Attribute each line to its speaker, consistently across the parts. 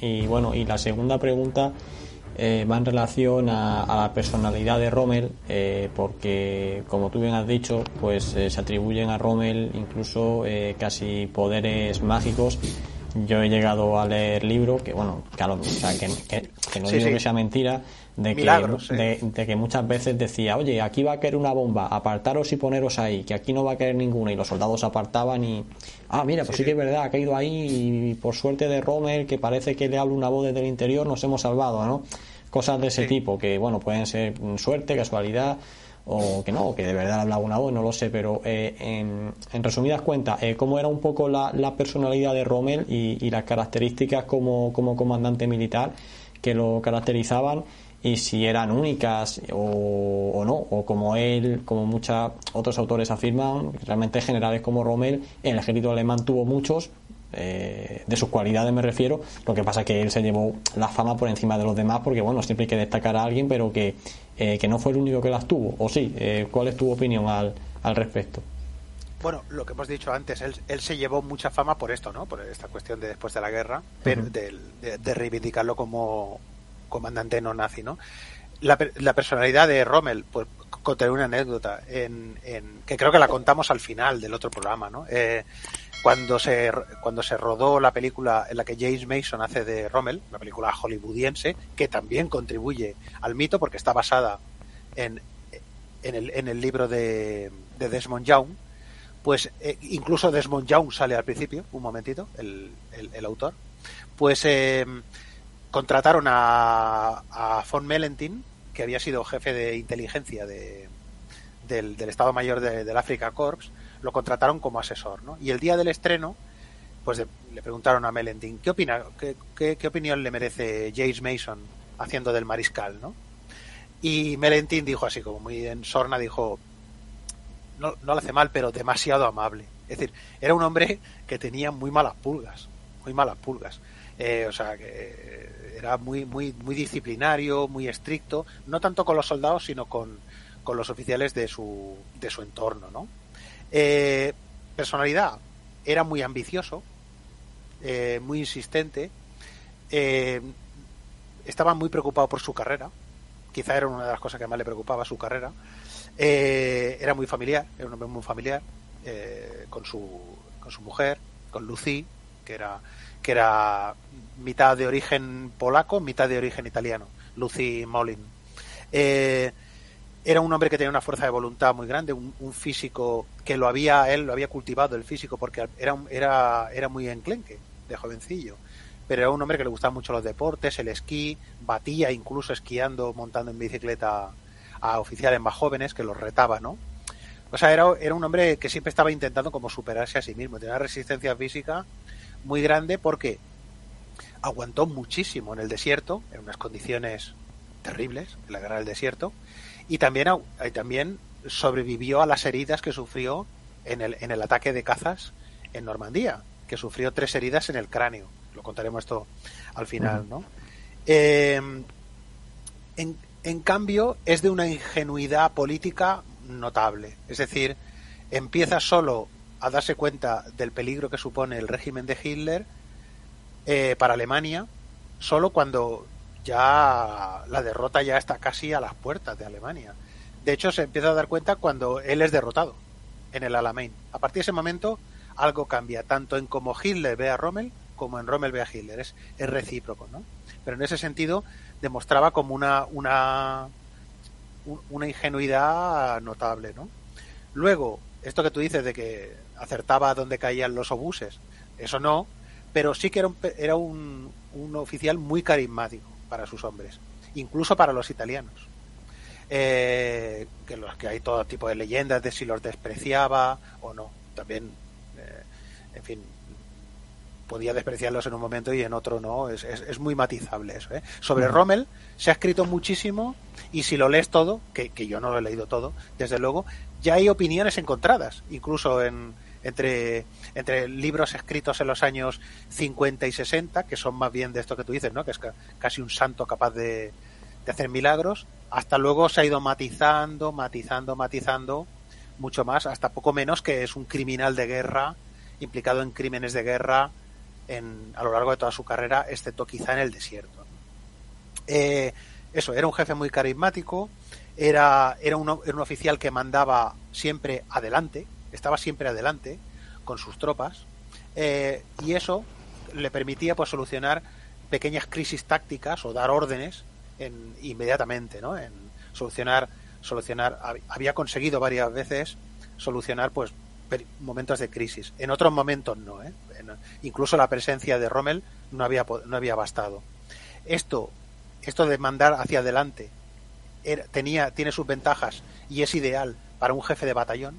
Speaker 1: Y bueno, y la segunda pregunta eh, va en relación a, a, la personalidad de Rommel, eh, porque como tú bien has dicho, pues eh, se atribuyen a Rommel incluso eh, casi poderes mágicos. Yo he llegado a leer libros que, bueno, que, o sea, que, que, que no
Speaker 2: Sí,
Speaker 1: digo
Speaker 2: sí.
Speaker 1: que sea mentira, de que, de, de que muchas veces decía, oye, aquí va a caer una bomba, apartaros y poneros ahí, que aquí no va a caer ninguna, y los soldados se apartaban y, ah, mira, pues sí,
Speaker 2: Sí,
Speaker 1: que es verdad, ha caído ahí y por suerte de Rommel, que parece que le habla una voz desde el interior, nos hemos salvado, ¿no? Cosas de ese
Speaker 2: Sí.
Speaker 1: tipo, que bueno, pueden ser mm, suerte, casualidad, o que no, que de verdad le hablaba una voz, no lo sé, pero eh, en, en resumidas cuentas, eh, ¿cómo era un poco la, la personalidad de Rommel y, y las características como, como comandante militar que lo caracterizaban? Y si eran únicas o, o no, o como él, como muchos otros autores afirman, realmente generales como Rommel, el ejército alemán tuvo muchos, eh, de sus cualidades me refiero, lo que pasa es que él se llevó la fama por encima de los demás, porque bueno, siempre hay que destacar a alguien, pero que, eh, que no fue el único que las tuvo, o sí, eh, ¿cuál es tu opinión al, al respecto?
Speaker 2: Bueno, lo que hemos dicho antes, él, él se llevó mucha fama por esto, ¿no? Por esta cuestión de después de la guerra, pero del- de, de reivindicarlo como comandante no nazi, ¿no? La, la personalidad de Rommel, pues contaré una anécdota en, que creo que la contamos al final del otro programa, ¿no? Eh, cuando se cuando se rodó la película en la que James Mason hace de Rommel, una película hollywoodiense que también contribuye al mito porque está basada en, en, el, libro de, de Desmond Young, pues eh, incluso Desmond Young sale al principio, un momentito, el, el, el autor, pues eh, contrataron a, a von Melentin, que había sido jefe de inteligencia de, del, Estado Mayor de- del Africa Corps, lo contrataron como asesor, ¿no? Y el día del estreno, pues le preguntaron a Melentin, ¿qué, opina, qué opinión le merece James Mason haciendo del mariscal, ¿no? Y Melentin dijo así, como muy en sorna, dijo, no, no lo hace mal, pero demasiado amable. Es decir, era un hombre que tenía muy malas pulgas, muy malas pulgas. Eh, o sea, que era muy, muy, muy disciplinario, muy estricto, no tanto con los soldados, sino con, con los oficiales de su, de su entorno, ¿no? Eh, personalidad, era muy ambicioso, eh, muy insistente, eh, estaba muy preocupado por su carrera, quizá era una de las cosas que más le preocupaba su carrera, eh, era muy familiar, era un hombre muy familiar, eh, con, su, con su mujer, con Lucy, que era, que era mitad de origen polaco, mitad de origen italiano, Lucy Molin. Eh, era un hombre que tenía una fuerza de voluntad muy grande, un, físico que lo había, él lo había cultivado el físico porque era, era, era muy enclenque de jovencillo. Pero era un hombre que le gustaban mucho los deportes, el esquí, batía incluso esquiando, montando en bicicleta a oficiales más jóvenes que los retaba, ¿no? O sea, era, era un hombre que siempre estaba intentando como superarse a sí mismo. Tenía una resistencia física muy grande porque aguantó muchísimo en el desierto, en unas condiciones terribles, en la guerra del desierto, y también, también sobrevivió a las heridas que sufrió en el, en el ataque de cazas en Normandía, que sufrió tres heridas en el cráneo. Lo contaremos esto al final. ¿no? Eh, en, en cambio, es de una ingenuidad política notable. Es decir, empieza solo a darse cuenta del peligro que supone el régimen de Hitler eh, para Alemania, solo cuando ya la derrota ya está casi a las puertas de Alemania. De hecho, se empieza a dar cuenta cuando él es derrotado en el Alamein. A partir de ese momento, algo cambia, tanto en cómo Hitler ve a Rommel como en Rommel ve a Hitler. Es, es recíproco, ¿no? Pero en ese sentido, demostraba como una, una, un- una ingenuidad notable, ¿no? Luego, esto que tú dices de que acertaba dónde caían los obuses, eso no, pero sí que era un, era un, un oficial muy carismático para sus hombres, incluso para los italianos. Eh, que los que hay todo tipo de leyendas de si los despreciaba o no. También, eh, en fin, podía despreciarlos en un momento y en otro no. Es, es, muy matizable eso. ¿eh? Sobre Rommel se ha escrito muchísimo y si lo lees todo, que, que, yo no lo he leído todo, desde luego, ya hay opiniones encontradas, incluso en, entre, entre libros escritos en los años 50 y 60, que son más bien de esto que tú dices, ¿no? que es casi un santo capaz de, de hacer milagros, hasta luego se ha ido matizando, matizando, matizando mucho más, hasta poco menos que es un criminal de guerra implicado en crímenes de guerra en, a lo largo de toda su carrera, excepto quizá en el desierto. Eh, eso, era un jefe muy carismático, era, era, un, era un oficial que mandaba siempre adelante, estaba siempre adelante con sus tropas, eh, y eso le permitía pues solucionar pequeñas crisis tácticas o dar órdenes en, inmediatamente, ¿no? En solucionar, solucionar, había conseguido varias veces solucionar pues momentos de crisis. En otros momentos no, ¿eh? incluso la presencia de Rommel no había, no había bastado. Esto, esto de mandar hacia adelante tenía, tiene sus ventajas y es ideal para un jefe de batallón,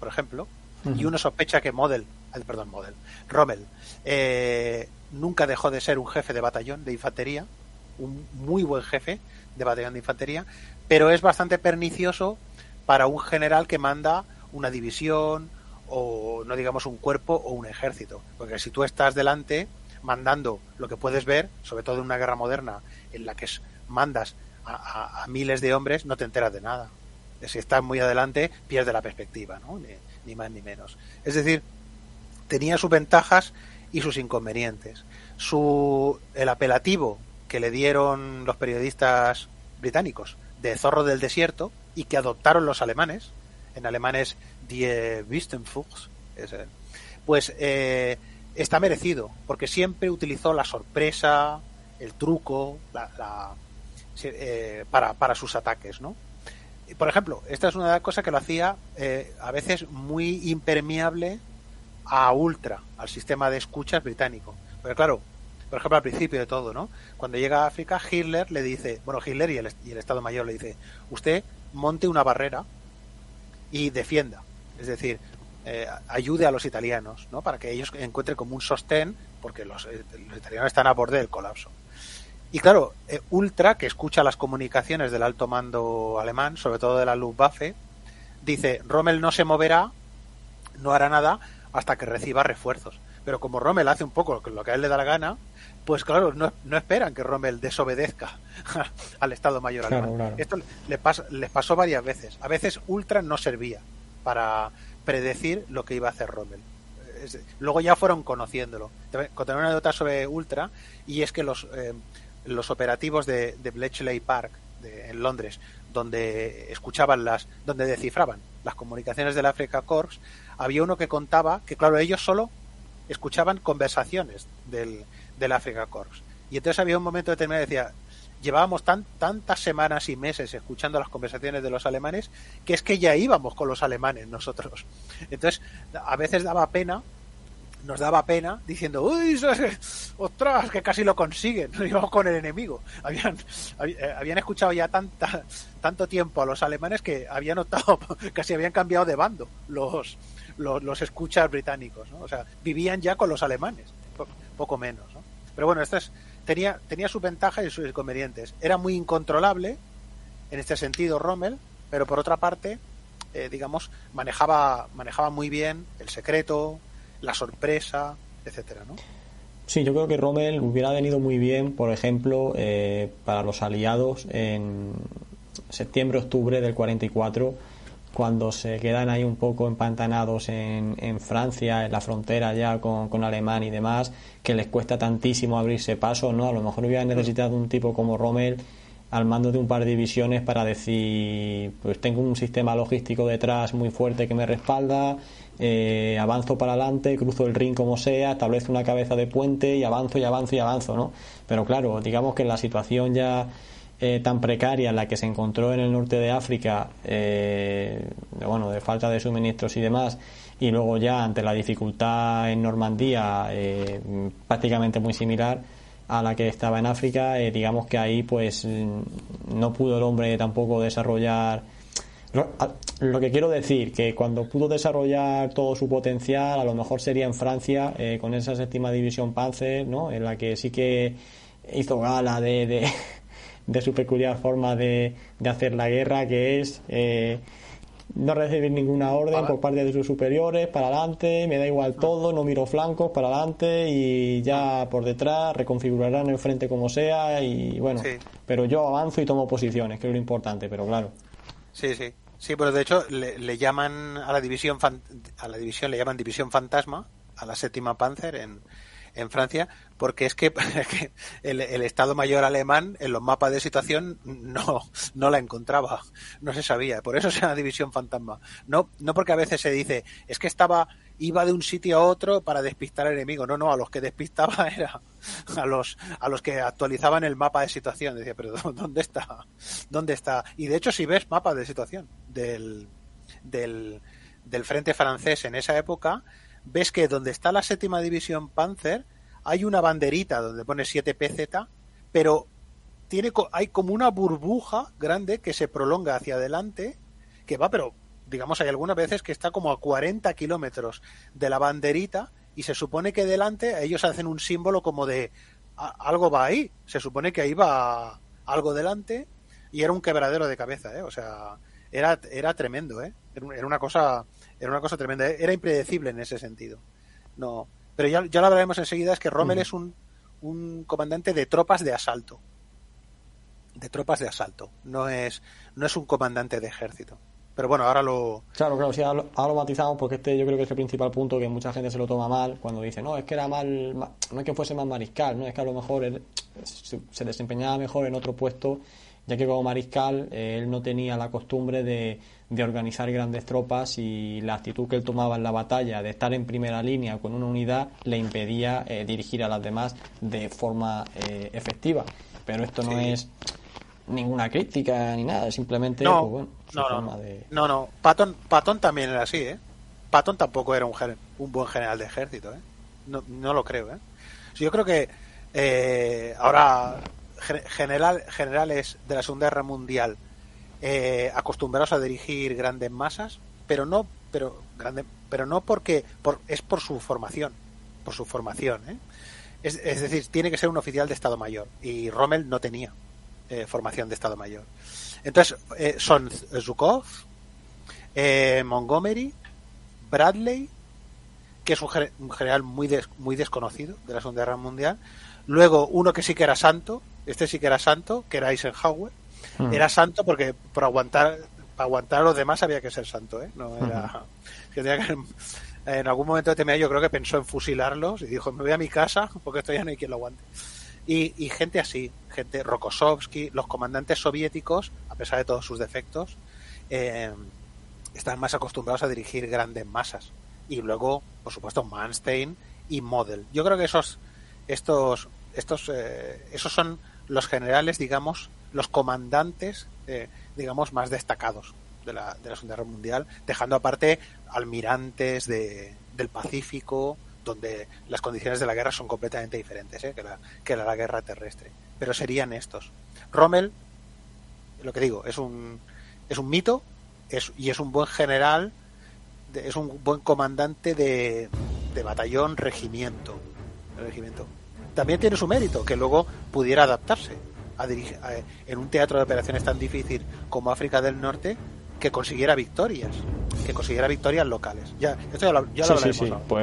Speaker 2: por ejemplo, y uno sospecha que Model, perdón, Model, Rommel, eh, nunca dejó de ser un jefe de batallón de infantería, un muy buen jefe de batallón de infantería, pero es bastante pernicioso para un general que manda una división o no digamos un cuerpo o un ejército. Porque si tú estás delante mandando lo que puedes ver, sobre todo en una guerra moderna en la que mandas a, miles de hombres, no te enteras de nada. Si estás muy adelante, pierde la perspectiva, ¿no? Ni, más ni menos. Es decir, tenía sus ventajas y sus inconvenientes. Su, el apelativo que le dieron los periodistas británicos de zorro del desierto y que adoptaron los alemanes, en alemanes Die Wüstenfuchs, pues eh, está merecido, porque siempre utilizó la sorpresa, el truco, la, eh, para, para, sus ataques, ¿no? Por ejemplo, esta es una de las cosas que lo hacía eh, a veces muy impermeable a ultra, al sistema de escuchas británico. Pero claro, por ejemplo, al principio de todo, ¿no? Cuando llega a África, Hitler le dice, bueno, Hitler y el, y el Estado Mayor le dice, usted monte una barrera y defienda. Es decir, eh, ayude a los italianos, ¿no? Para que ellos encuentren como un sostén, porque los, eh, italianos están a borde del colapso. Y claro, eh, Ultra, que escucha las comunicaciones del alto mando alemán, sobre todo de la Luftwaffe, dice, Rommel no se moverá, no hará nada hasta que reciba refuerzos. Pero como Rommel hace un poco lo que a él le da la gana, pues claro, no, no esperan que Rommel desobedezca al Estado Mayor alemán. Esto le les pasó varias veces. A veces Ultra no servía para predecir lo que iba a hacer Rommel. luego ya fueron conociéndolo. Conté una anécdota sobre Ultra y es que los, eh, los operativos de, de Bletchley Park en Londres, donde escuchaban las, donde descifraban las comunicaciones del Africa Corps, había uno que contaba que, claro, ellos solo escuchaban conversaciones del, del Africa Corps. Y entonces había un momento determinado que decía, llevábamos tan, tantas semanas y meses escuchando las conversaciones de los alemanes que es que ya íbamos con los alemanes nosotros. Entonces, a veces daba pena, nos daba pena diciendo, uy, ostras, que casi lo consiguen, íbamos con el enemigo. Habían, eh, habían escuchado ya tanta, tanto tiempo a los alemanes que habían notado, casi habían cambiado de bando los, los, escuchas británicos. O sea, vivían ya con los alemanes, poco menos, ¿no? Pero bueno, esto es, tenía, tenía sus ventajas y sus inconvenientes. Era muy incontrolable, en este sentido, Rommel, pero por otra parte, eh, digamos, manejaba, manejaba muy bien el secreto, la sorpresa, etcétera, ¿no?
Speaker 1: Sí, yo creo que Rommel hubiera venido muy bien, por ejemplo, eh, para los aliados en septiembre-octubre del 44 cuando se quedan ahí un poco empantanados en, en Francia, en la frontera ya con, con Alemania y demás, que les cuesta tantísimo abrirse paso, ¿no? A lo mejor hubiera necesitado un tipo como Rommel al mando de un par de divisiones para decir, pues tengo un sistema logístico detrás muy fuerte que me respalda, eh, avanzo para adelante, cruzo el ring como sea, establezco una cabeza de puente y avanzo y avanzo y avanzo, ¿no? Pero claro, digamos que la situación ya eh, tan precaria en la que se encontró en el norte de África, eh, de, bueno, de falta de suministros y demás, y luego ya ante la dificultad en Normandía, eh, prácticamente muy similar a la que estaba en África, digamos que ahí pues no pudo el hombre tampoco desarrollar lo que quiero decir, que cuando pudo desarrollar todo su potencial, a lo mejor sería en Francia, eh, con esa séptima división Panzer, ¿no? En la que sí que hizo gala de, de, su peculiar forma de, de, hacer la guerra, que es eh, no recibir ninguna orden por parte de sus superiores, para adelante, me da igual todo, no miro flancos, para adelante y ya por detrás reconfigurarán el frente como sea y bueno, pero yo avanzo y tomo posiciones, que es lo importante, pero claro.
Speaker 2: Sí, sí. Sí, pero de hecho le, llaman a la división a la división le llaman división fantasma a la séptima Panzer en, en Francia, porque es que, el, Estado Mayor alemán en los mapas de situación no, no la encontraba, no se sabía, por eso se llama división fantasma. No, no porque a veces se dice, es que estaba, iba de un sitio a otro para despistar al enemigo, no, no, a los que despistaba era a los, a los que actualizaban el mapa de situación, decía, pero ¿dónde está? ¿Dónde está? Y de hecho si ves mapas de situación del, del, del frente francés en esa época, ves que donde está la séptima división Panzer hay una banderita donde pone 7PZ, pero tiene, hay como una burbuja grande que se prolonga hacia adelante, que va, pero digamos, hay algunas veces que está como a 40 kilómetros de la banderita y se supone que delante ellos hacen un símbolo como de algo va ahí, se supone que ahí va algo delante y era un quebradero de cabeza, ¿eh? o sea, era, era tremendo, ¿eh? era una cosa era una cosa tremenda. Era impredecible en ese sentido. No, pero ya, ya lo hablaremos enseguida, es que Rommel es un, un comandante de tropas de asalto. De tropas de asalto. No es, no es un comandante de ejército. Pero bueno, ahora lo.
Speaker 1: Claro, claro, sí, ahora lo, matizamos porque este yo creo que es el principal punto que mucha gente se lo toma mal cuando dice, no, es que era mal, no es que fuese más mariscal, no es que a lo mejor se desempeñaba mejor en otro puesto ya que como mariscal eh, él no tenía la costumbre de, organizar grandes tropas y la actitud que él tomaba en la batalla de estar en primera línea con una unidad le impedía eh, dirigir a las demás de forma eh, efectiva. Pero esto no es ninguna crítica ni nada, simplemente
Speaker 2: no,
Speaker 1: pues,
Speaker 2: no, no, no, no, Patton, Patton también era así, ¿eh? Patton tampoco era un, un buen general de ejército, ¿eh? No, no lo creo, ¿eh? Yo creo que ahora general, generales de la Segunda Guerra Mundial eh, acostumbrados a dirigir grandes masas, pero no, pero grande, pero no porque por, es por su formación, por su formación. ¿eh? Es, es, decir, tiene que ser un oficial de Estado Mayor y Rommel no tenía eh, formación de Estado Mayor. Entonces eh, son Zhukov, eh, Montgomery, Bradley, que es un, general muy muy desconocido de la Segunda Guerra Mundial. Luego uno que sí que era santo, este sí que era santo, que era Eisenhower. Mm. Era santo porque por aguantar para aguantar a los demás había que ser santo, ¿eh? No era que en algún momento de TMA yo creo que pensó en fusilarlos y dijo, me voy a mi casa porque esto ya no hay quien lo aguante. Y, gente así, gente Rokossovsky, los comandantes soviéticos, a pesar de todos sus defectos, eh, están más acostumbrados a dirigir grandes masas. Y luego, por supuesto, Manstein y Model. Yo creo que esos, estos, estos, eh, esos son los generales, digamos, los comandantes, eh, digamos, más destacados de la, de la Segunda Guerra Mundial, dejando aparte almirantes de, del Pacífico, donde las condiciones de la guerra son completamente diferentes ¿eh? que, la, que la, guerra terrestre. Pero serían estos. Rommel, lo que digo, es un, es un mito es, y es un buen general, es un buen comandante de, de batallón, regimiento. regimiento también tiene su mérito que luego pudiera adaptarse a dirigir en un teatro de operaciones tan difícil como África del Norte que consiguiera victorias, que consiguiera victorias locales. Ya, esto ya lo, ya lo hablaremos.